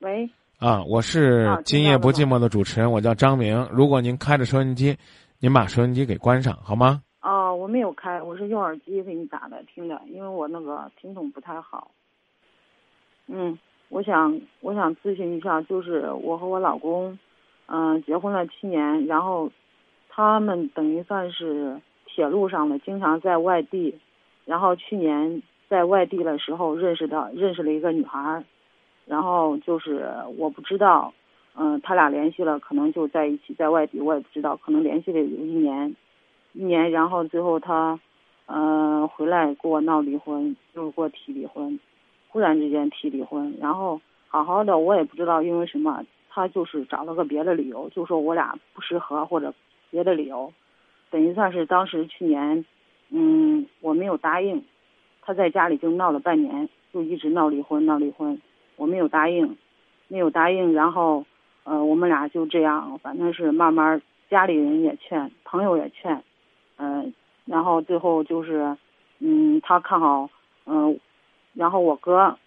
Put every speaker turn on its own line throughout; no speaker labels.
喂，
啊，我是
啊
今夜不寂寞的主持人，我叫张明。如果您开着收音机，您把收音机给关上好吗？
哦，我没有开，我是用耳机给你打的听的，因为我那个听筒不太好。嗯，我想我想咨询一下，就是我和我老公，嗯、结婚了七年，然后他们等于算是铁路上的，经常在外地，然后去年在外地的时候认识的认识了一个女孩儿，然后就是我不知道，嗯、他俩联系了，可能就在一起，在外地我也不知道，可能联系了有一年，一年，然后最后他，呃，回来给我闹离婚，就是给我提离婚，忽然之间提离婚，然后好好的我也不知道因为什么，他就是找了个别的理由，就说我俩不适合或者别的理由，等于算是当时去年，嗯，我没有答应，他在家里就闹了半年，就一直闹离婚，闹离婚，我没有答应，没有答应，然后，呃，我们俩就这样，反正是慢慢，家里人也劝，朋友也劝，嗯、然后最后就是，嗯，他看好，嗯、然后我哥，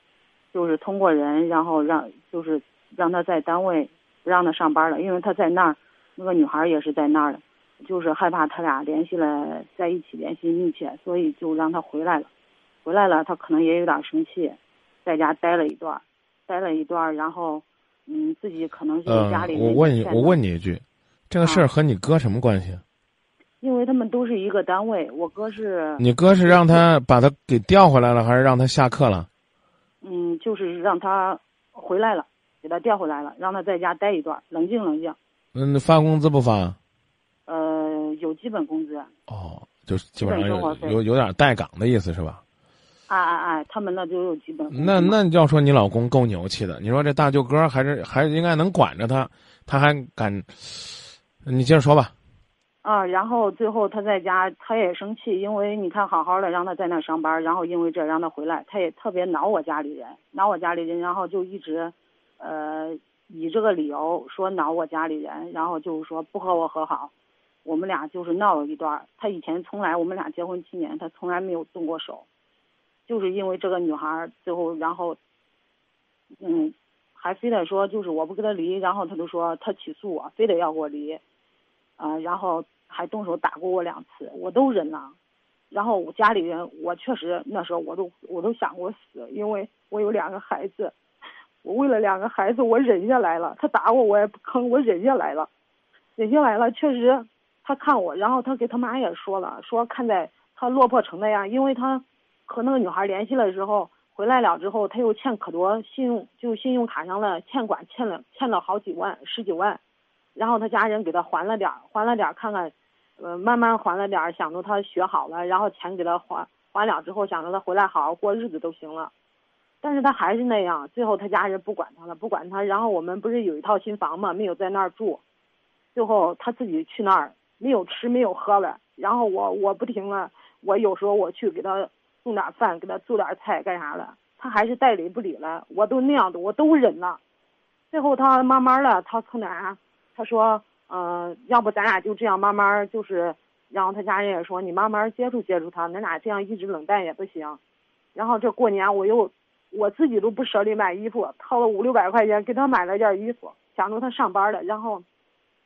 就是通过人，然后让就是让他在单位不让他上班了，因为他在那儿，那个女孩也是在那儿的，就是害怕他俩联系了在一起联系密切，所以就让他回来了。回来了，他可能也有点生气，在家待了一段儿，待了一段儿，然后，嗯，自己可能是家里，人
我问你，我问你一句，这个事儿
啊
和你哥什么关系？
因为他们都是一个单位，我哥是，
你哥是让他把他给调回来了，还是让他下课了？
嗯，就是让他回来了，给他调回来了，让他在家待一段，冷静冷静。
嗯，发工资不发？
呃，有基本工资，
哦，就是基本上有有有点带岗的意思是吧？
哎哎哎，他们那就有基本
那
嘛
那要说你老公够牛气的，你说这大舅哥还是还是应该能管着他，他还敢，你接着说吧。
啊，然后最后他在家，他也生气，因为你看好好的让他在那上班，然后因为这让他回来，他也特别恼我家里人，恼我家里人，然后就一直，呃，以这个理由说恼我家里人，然后就是说不和我和好，我们俩就是闹了一段儿。他以前从来我们俩结婚七年，他从来没有动过手，就是因为这个女孩，最后然后，嗯，还非得说就是我不跟他离，然后他就说他起诉我，非得要给我离。啊、然后还动手打过我两次，我都忍了。然后我家里人，我确实那时候我都我都想过死，因为我有两个孩子，我为了两个孩子我忍下来了。他打我我也不吭，我忍下来了，忍下来了。确实，他看我，然后他给他妈也说了，说看在他落魄成那样，因为他和那个女孩联系了之后，回来了之后，他又欠可多信用，就信用卡上了欠款，欠了欠了好几万，十几万。然后他家人给他还了点儿，还了点儿，看看，呃，慢慢还了点儿，想着他学好了，然后钱给他还还了之后，想着他回来好好过日子都行了。但是他还是那样，最后他家人不管他了，不管他。然后我们不是有一套新房嘛，没有在那儿住，最后他自己去那儿，没有吃没有喝了。然后我我不停了，我有时候我去给他送点饭，给他做点菜干啥了，他还是带理不理了。我都那样的，我都忍了。最后他慢慢的，他从哪？他说，嗯、要不咱俩就这样慢慢就是，然后他家人也说你慢慢接触接触他，恁俩这样一直冷淡也不行。然后这过年我又我自己都不舍得买衣服，掏了五六百块钱给他买了件衣服，想着他上班了。然后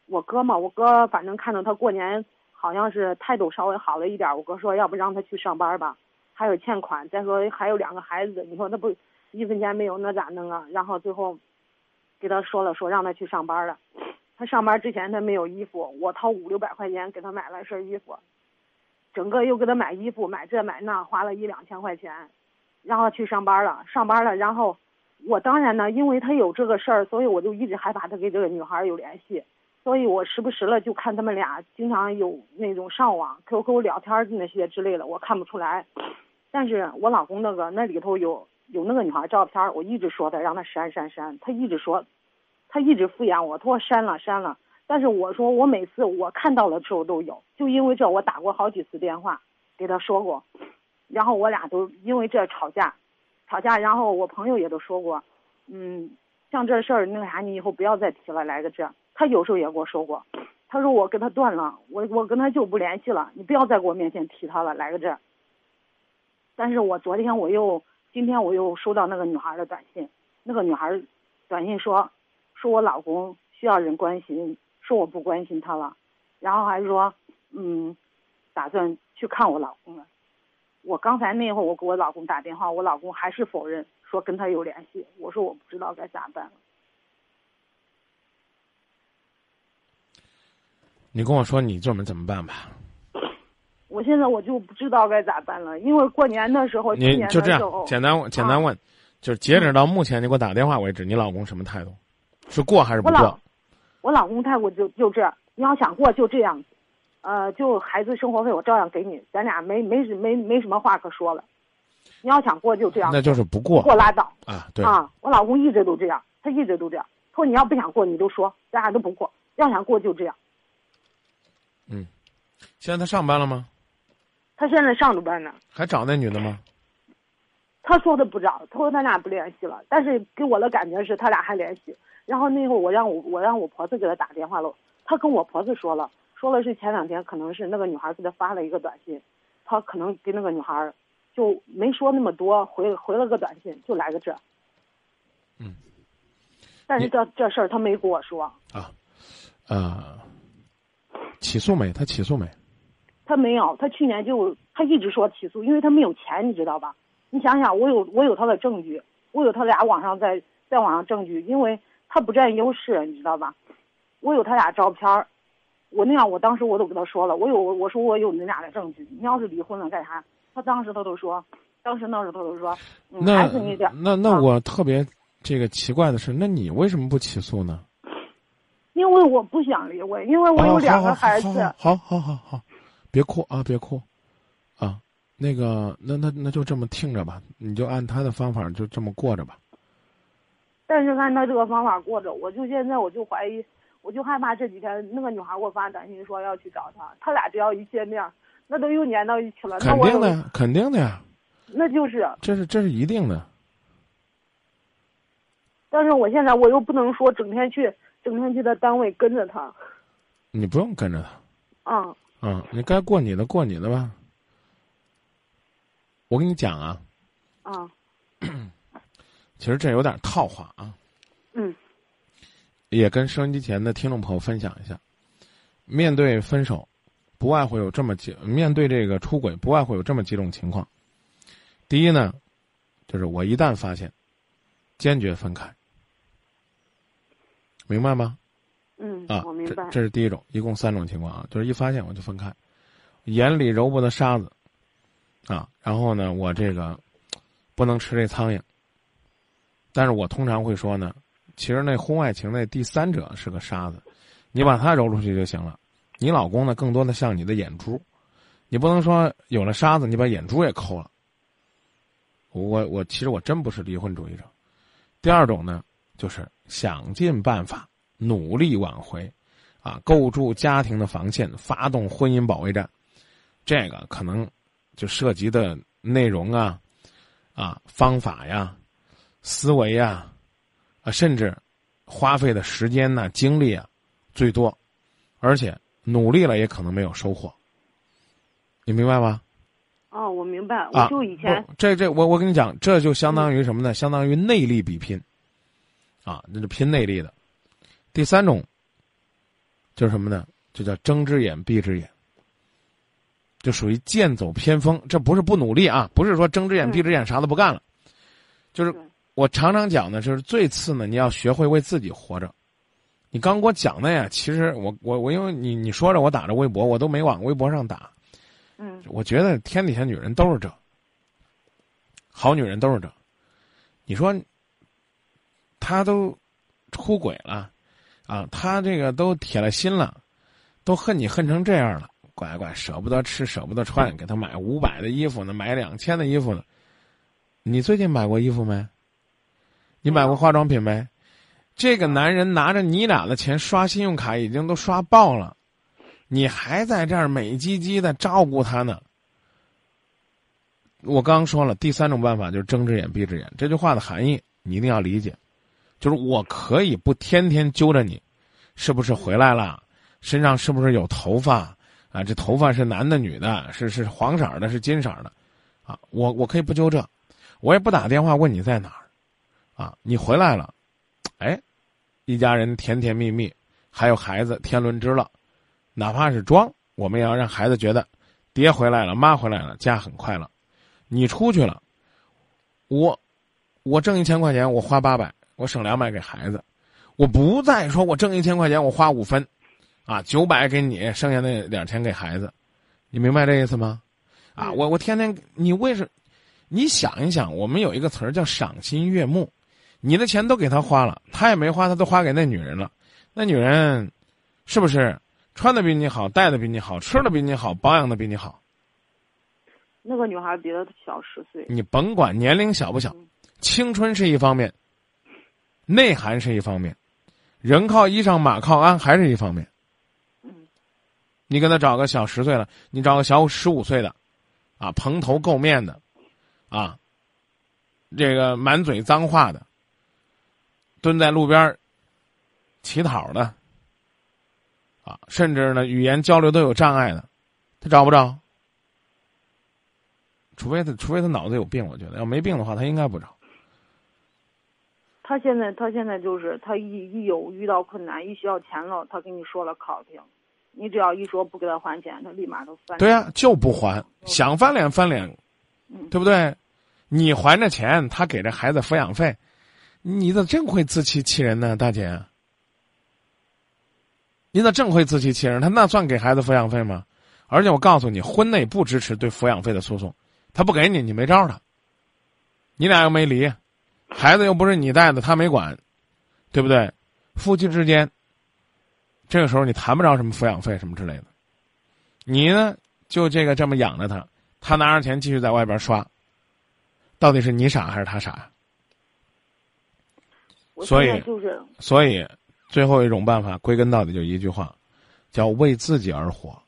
我哥嘛，我哥反正看到他过年好像是态度稍微好了一点，我哥说要不让他去上班吧，还有欠款，再说还有两个孩子，你说他不一分钱没有那咋弄啊？然后最后给他说了，说让他去上班了。他上班之前他没有衣服，我掏五六百块钱给他买了身衣服，整个又给他买衣服，买这买那，花了一两千块钱，然后去上班了，上班了，然后我当然呢，因为他有这个事儿，所以我就一直害怕他跟这个女孩有联系，所以我时不时了就看他们俩经常有那种上网 QQ 聊天那些之类的，我看不出来，但是我老公那个那里头有有那个女孩照片，我一直说他让他删删删，他一直说。他一直敷衍我，他说删了删了，但是我说我每次我看到了之后都有，就因为这我打过好几次电话给他说过，然后我俩都因为这吵架，吵架，然后我朋友也都说过，嗯，像这事儿那个啥，你以后不要再提了，来个这，他有时候也跟我说过，他说我跟他断了，我我跟他就不联系了，你不要再给我面前提他了，来个这。但是我昨天我又今天我又收到那个女孩的短信，那个女孩短信说，说我老公需要人关心，说我不关心他了，然后还说，嗯，打算去看我老公了。我刚才那会儿我给我老公打电话，我老公还是否认，说跟他有联系。我说我不知道该咋办了。
你跟我说你准备怎么办吧？
我现在我就不知道该咋办了，因为过年的时候，
你就这样简单简单问，就是截止到目前你给我打电话为止，你老公什么态度？是过还是不过？
我老公态度就就这，你要想过就这样，呃，就孩子生活费我照样给你，咱俩没没没没什么话可说了。你要想过就这样，
那就是不过
过拉倒
啊！对
啊，我老公一直都这样，他一直都这样。说你要不想过，你就说，咱俩都不过。要想过就这样。
嗯，现在他上班了吗？
他现在上着班呢。
还找那女的吗？
他说的不找，他说他俩不联系了。但是给我的感觉是他俩还联系。然后那会儿我让我我让我婆子给他打电话了，他跟我婆子说了，说了是前两天可能是那个女孩给他发了一个短信，他可能给那个女孩就没说那么多，回回了个短信就来个这。
嗯。
但是这这事儿他没跟我说。
啊，呃。起诉没？他起诉没？
他没有。他去年就他一直说起诉，因为他没有钱，你知道吧？你想想，我有我有他的证据，我有他俩网上在在网上证据，因为他不占优势，你知道吧？我有他俩照片儿我那样，我当时我都跟他说了，我有我说我有你俩的证据，你要是离婚了干啥？他当时他都说，当时那时候他都说，还是你
点。那那我特别这个奇怪的是，那你为什么不起诉呢？
因为我不想离婚，因为我有两个孩子。
好好好好，别哭啊，别哭，啊，那个，那那那就这么听着吧，你就按他的方法就这么过着吧。
但是按他这个方法过着，我就现在我就怀疑，我就害怕这几天那个女孩给我发短信说要去找他，他俩只要一见面，那都又粘到一起了。
肯定的，肯定的呀。
那就是。
这是这是一定的。
但是我现在我又不能说整天去。整天去他单位跟着他，
你不用跟着
他。啊。
嗯，你该过你的过你的吧。我跟你讲啊。
啊。
其实这有点套话啊。
嗯。
也跟收音机前的听众朋友分享一下，面对分手，不外乎有这么几；面对这个出轨，不外乎有这么几种情况。第一呢，就是我一旦发现，坚决分开。明白吗？
嗯
啊，
我明白。
这是第一种，一共三种情况啊，就是一发现我就分开，眼里揉不得沙子，啊，然后呢，我这个不能吃这苍蝇。但是我通常会说呢，其实那婚外情那第三者是个沙子，你把它揉出去就行了。你老公呢，更多的像你的眼珠，你不能说有了沙子，你把眼珠也抠了。我我其实我真不是离婚主义者。第二种呢。就是想尽办法努力挽回，啊，构筑家庭的防线，发动婚姻保卫战，这个可能就涉及的内容啊，啊，方法呀，思维呀，啊，甚至花费的时间呐、精力啊，最多，而且努力了也可能没有收获，你明白吗？
哦，我明白。我就以前
这这，我我跟你讲，这就相当于什么呢？相当于内力比拼。啊，那是拼内力的。第三种，就是什么呢？就叫睁只眼闭只眼，就属于剑走偏锋。这不是不努力啊，不是说睁只眼闭只眼啥都不干了。就是我常常讲的，就是最次呢，你要学会为自己活着。你刚给我讲的呀，其实我我我，因为你你说着我打着微博，我都没往微博上打。
嗯，
我觉得天底下女人都是这，好女人都是这。你说。他都出轨了，啊，他这个都铁了心了，都恨你恨成这样了，乖乖舍不得吃舍不得穿，给他买五百的衣服呢，买两千的衣服呢。你最近买过衣服没？你买过化妆品没？这个男人拿着你俩的钱刷信用卡已经都刷爆了，你还在这儿美唧唧的照顾他呢。我刚说了，第三种办法就是睁只眼闭只眼。这句话的含义你一定要理解。就是我可以不天天揪着你，是不是回来了？身上是不是有头发？啊，这头发是男的女的？是是黄色的？是金色的？啊，我我可以不揪这，我也不打电话问你在哪儿，啊，你回来了，哎，一家人甜甜蜜蜜，还有孩子天伦之乐，哪怕是装，我们也要让孩子觉得，爹回来了，妈回来了，家很快乐。你出去了，我，我挣一千块钱，我花八百，我省两百给孩子，我不再说我挣一千块钱，我花五分，啊，九百给你，剩下那点钱给孩子，你明白这意思吗？啊，我我天天你为什？你想一想，我们有一个词儿叫赏心悦目，你的钱都给他花了，他也没花，他都花给那女人了，那女人，是不是穿的比你好，戴的比你好，吃的比你好，保养的比你好？
那个女孩比他小十岁。
你甭管年龄小不小，青春是一方面，内涵是一方面，人靠衣裳，马靠鞍还是一方面。
嗯。
你给他找个小十岁的，你找个小十五岁的，啊，蓬头垢面的。啊，这个满嘴脏话的，蹲在路边乞讨的，啊，甚至呢语言交流都有障碍的，他找不着。除非他，除非他脑子有病，我觉得要没病的话，他应该不找。
他现在，他现在就是他一一有遇到困难，一需要钱了，他跟你说了考评，你只要一说不给他还钱，他立马都翻。
对呀，就不还，想翻脸翻脸。对不对？你还着钱，他给这孩子抚养费，你咋真会自欺欺人呢，大姐？你咋真会自欺欺人？他那算给孩子抚养费吗？而且我告诉你，婚内不支持对抚养费的诉讼，他不给你，你没招他。你俩又没离，孩子又不是你带的，他没管，对不对？夫妻之间，这个时候你谈不着什么抚养费什么之类的。你呢，就这个这么养着他。他拿着钱继续在外边刷，到底是你傻还是他傻？所以
就是，
所以最后一种办法，归根到底就一句话，叫为自己而活。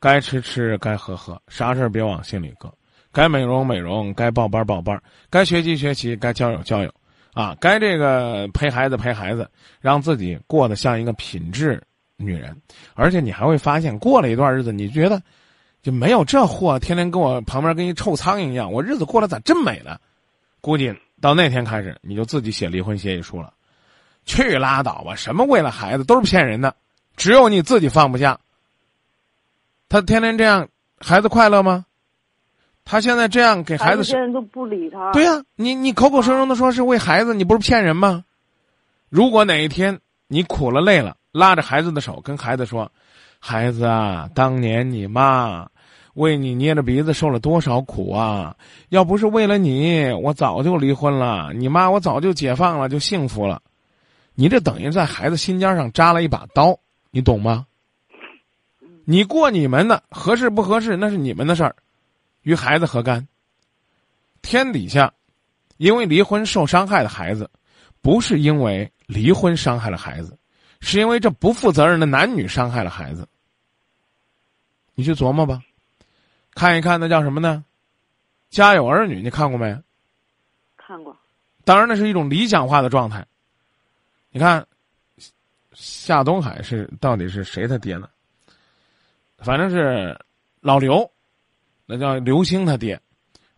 该吃吃，该喝喝，啥事儿别往心里搁。该美容美容，该报班报班，该学习学习，该交友交友，啊，该这个陪孩子陪孩子，让自己过得像一个品质女人。而且你还会发现，过了一段日子，你觉得。就没有这货天天跟我旁边跟一臭苍蝇一样，我日子过得咋真美呢？估计到那天开始，你就自己写离婚协议书了。去拉倒吧！什么为了孩子都是骗人的，只有你自己放不下。他天天这样，孩子快乐吗？他现在这样给孩子，
现在都不理他。
对呀，你你口口声声的说是为孩子，你不是骗人吗？如果哪一天你苦了累了，拉着孩子的手跟孩子说：“孩子啊，当年你妈。”为你捏着鼻子受了多少苦啊！要不是为了你，我早就离婚了。你妈我早就解放了，就幸福了。你这等于在孩子心尖上扎了一把刀，你懂吗？你过你们的，合适不合适那是你们的事儿，与孩子何干？天底下，因为离婚受伤害的孩子，不是因为离婚伤害了孩子，是因为这不负责任的男女伤害了孩子。你去琢磨吧。看一看，那叫什么呢？家有儿女，你看过没？
看过。
当然，那是一种理想化的状态。你看，夏东海是到底是谁他爹呢？反正是老刘，那叫刘星他爹。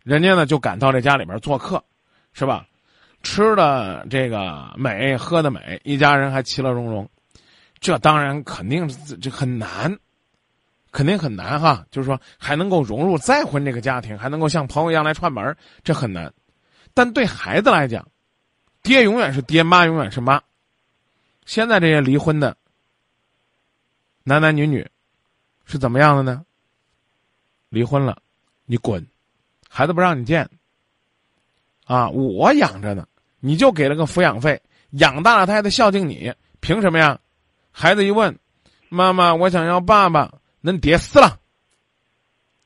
人家呢就赶到这家里边做客，是吧？吃的这个美，喝的美，一家人还其乐融融。这当然肯定这很难。肯定很难哈，就是说还能够融入再婚这个家庭，还能够像朋友一样来串门，这很难。但对孩子来讲，爹永远是爹，妈永远是妈。现在这些离婚的男男女女是怎么样的呢？离婚了，你滚，孩子不让你见。啊，我养着呢，你就给了个抚养费，养大了他还得孝敬你，凭什么呀？孩子一问，妈妈，我想要爸爸。恁爹死了，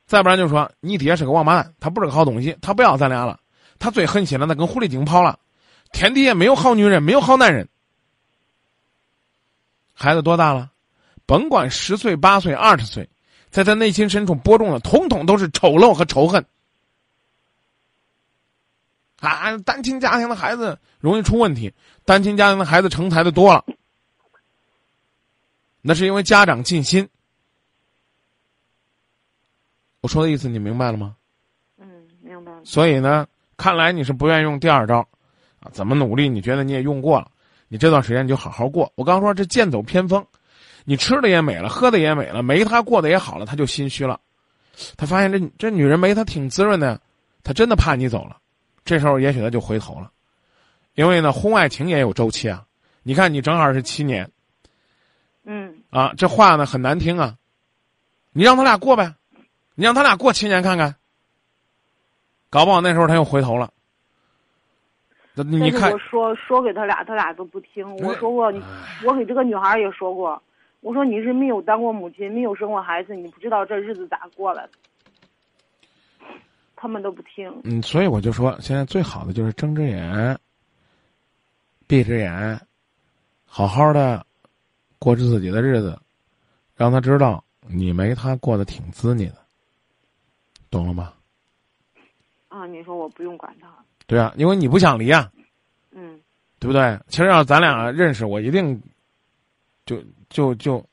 再不然就说你爹是个王八蛋，他不是个好东西，他不要咱俩了，他最狠心了，那跟狐狸精跑了，天底下没有好女人，没有好男人。孩子多大了？甭管十岁、八岁、二十岁，在他内心深处播种的，统统都是丑陋和仇恨。啊，单亲家庭的孩子容易出问题，单亲家庭的孩子成才的多了，那是因为家长尽心。我说的意思你明白了吗？
嗯，明白了。
所以呢，看来你是不愿意用第二招，啊，怎么努力？你觉得你也用过了，你这段时间你就好好过。我刚说这剑走偏锋，你吃的也美了，喝的也美了，没他过得也好了，他就心虚了。他发现这这女人没他挺滋润的，他真的怕你走了。这时候也许他就回头了，因为呢，婚外情也有周期啊。你看你正好是七年，
嗯
啊，这话呢很难听啊。你让他俩过呗，你让他俩过七年看看，搞不好那时候他又回头了。那你看，
我说说给他俩，他俩都不听。我说过，我给这个女孩也说过，我说你是没有当过母亲，没有生过孩子，你不知道这日子咋过来的。他们都不听。
嗯，所以我就说，现在最好的就是睁只眼，闭只眼，好好的过着自己的日子，让他知道你没他过得挺滋腻的，懂了吗？
啊，你说我不用管他。
对啊，因为你不想离啊，
嗯，
对不对？其实要咱俩认识，我一定就就就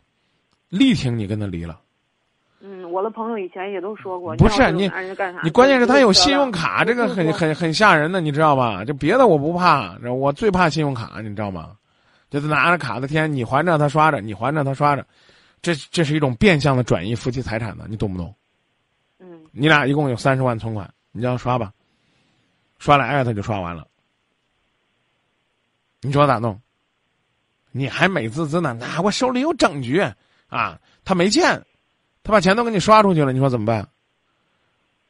力挺你跟他离了。
嗯，我的朋友以前也都说过。
不是你，你关键是他有信用卡，这个很很很吓人的，你知道吧？就别的我不怕，我最怕信用卡，你知道吗？就是拿着卡的天，你还着他刷着，你还着他刷着，这这是一种变相的转移夫妻财产的，你懂不懂？
嗯。
你俩一共有三十万存款，你让他刷吧。刷来个他就刷完了，你说咋弄？你还美滋滋呢？那我手里有证据啊！他没钱，他把钱都给你刷出去了，你说怎么办？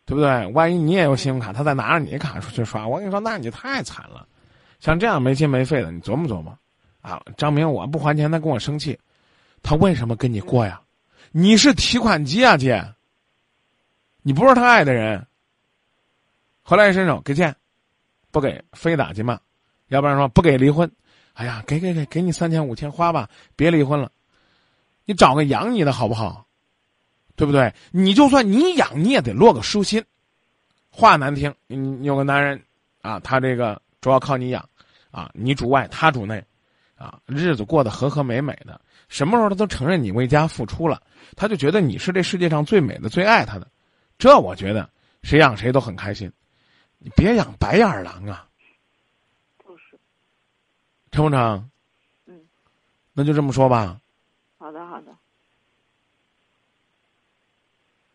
对不对？万一你也有信用卡，他再拿着你卡出去刷，我跟你说，那你太惨了。像这样没心没肺的，你琢磨琢磨啊！张明，我不还钱，他跟我生气，他为什么跟你过呀？你是提款机啊，姐！你不是他爱的人。回来一伸手给钱。不给非打即骂，要不然说不给离婚。哎呀，给给给，给你三千五千花吧，别离婚了。你找个养你的好不好？对不对？你就算你养，你也得落个舒心。话难听，你有个男人啊，他这个主要靠你养啊，你主外，他主内啊，日子过得和和美美的。什么时候他都承认你为家付出了，他就觉得你是这世界上最美的、最爱他的。这我觉得谁养谁都很开心。你别养白眼狼啊！
就是，
成不成？
嗯，
那就这么说吧。
好的，好的。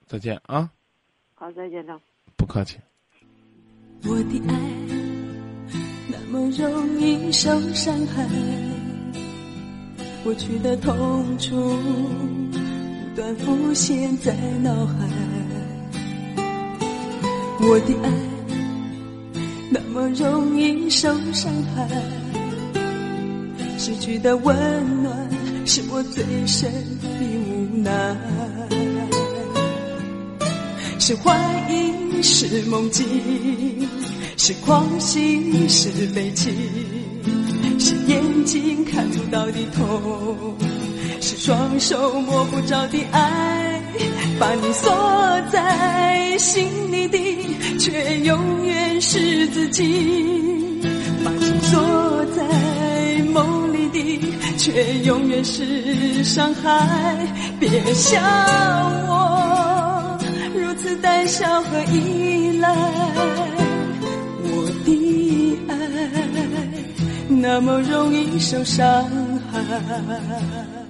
再见啊！
好，再见，张。
不客气。
我的爱那么容易受伤害，过去的痛楚不断浮现在脑海。我的爱。那么容易受伤害，失去的温暖是我最深的无奈。是怀疑，是梦境，是狂喜，是悲情，是眼睛看不到的痛，是双手摸不着的爱，把你锁在心里的。却永远是自己，却永远是伤害。别笑我如此胆小和依赖，我的爱那么容易受伤害。